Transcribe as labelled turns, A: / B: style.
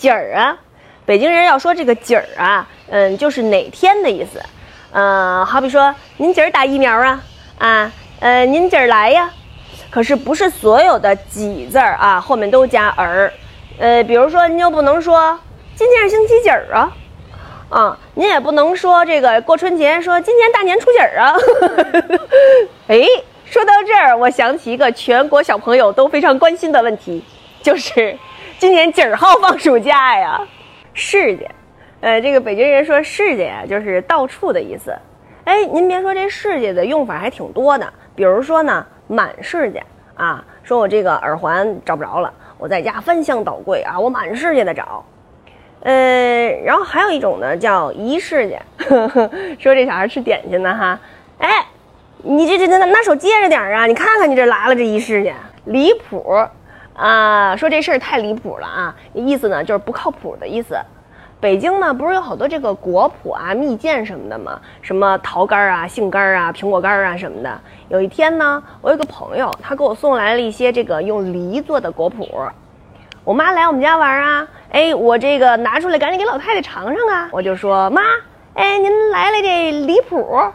A: 几儿啊？北京人要说这个几儿啊，嗯，就是哪天的意思。嗯，好比说您今儿打疫苗啊，啊，呃，您今儿来呀。可是不是所有的几字儿啊后面都加儿，呃，比如说您又不能说今天是星期几儿啊，啊，您也不能说这个过春节说今年大年初几儿啊。哎，说到这儿，我想起一个全国小朋友都非常关心的问题，就是今年几号放暑假呀？世界，呃，这个北京人说世界呀，就是到处的意思。哎，您别说这世界的用法还挺多的，比如说呢。满世界啊，说我这个耳环找不着了，我在家翻箱倒柜啊，我满世界的找。呃，然后还有一种呢，叫一世界，说这小孩吃点心呢哈。哎，你这这这拿手接着点啊，你看看你这来了这一世界，离谱啊！说这事儿太离谱了啊，意思呢就是不靠谱的意思。北京呢，不是有好多这个果脯啊、蜜饯什么的吗？什么桃干儿啊、杏干儿啊、苹果干儿啊什么的。有一天呢，我有个朋友，他给我送来了一些这个用梨做的果脯。我妈来我们家玩啊，哎，我这个拿出来赶紧给老太太尝尝啊。我就说妈，哎，您来了这梨脯